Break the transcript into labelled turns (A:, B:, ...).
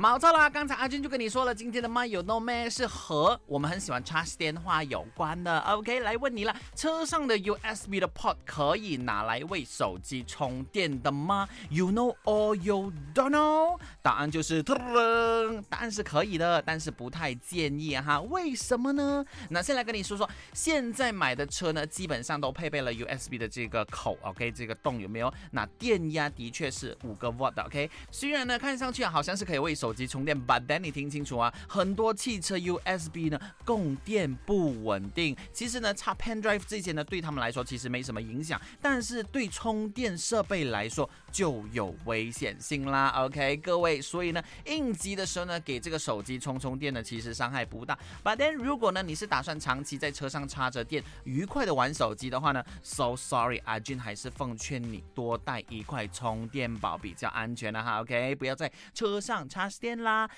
A: 毛错啦！刚才阿军就跟你说了，今天的 My You Know Me 是和我们很喜欢插电话有关的。OK，来问你了，车上的 USB 的 port 可以拿来为手机充电的吗？You know or you don't know？答案就是，噔答案是可以的，但是不太建议哈。为什么呢？那先来跟你说说，现在买的车呢，基本上都配备了 USB 的这个口，OK，这个洞有没有？那电压的确是五个 w 的，OK。虽然呢，看上去好像是可以为手手机充电，But then 你听清楚啊，很多汽车 USB 呢供电不稳定。其实呢，插 Pen Drive 这些呢，对他们来说其实没什么影响，但是对充电设备来说就有危险性啦。OK，各位，所以呢，应急的时候呢，给这个手机充充电呢，其实伤害不大。But then 如果呢，你是打算长期在车上插着电，愉快的玩手机的话呢，So sorry，阿俊还是奉劝你多带一块充电宝比较安全的哈。OK，不要在车上插。店啦。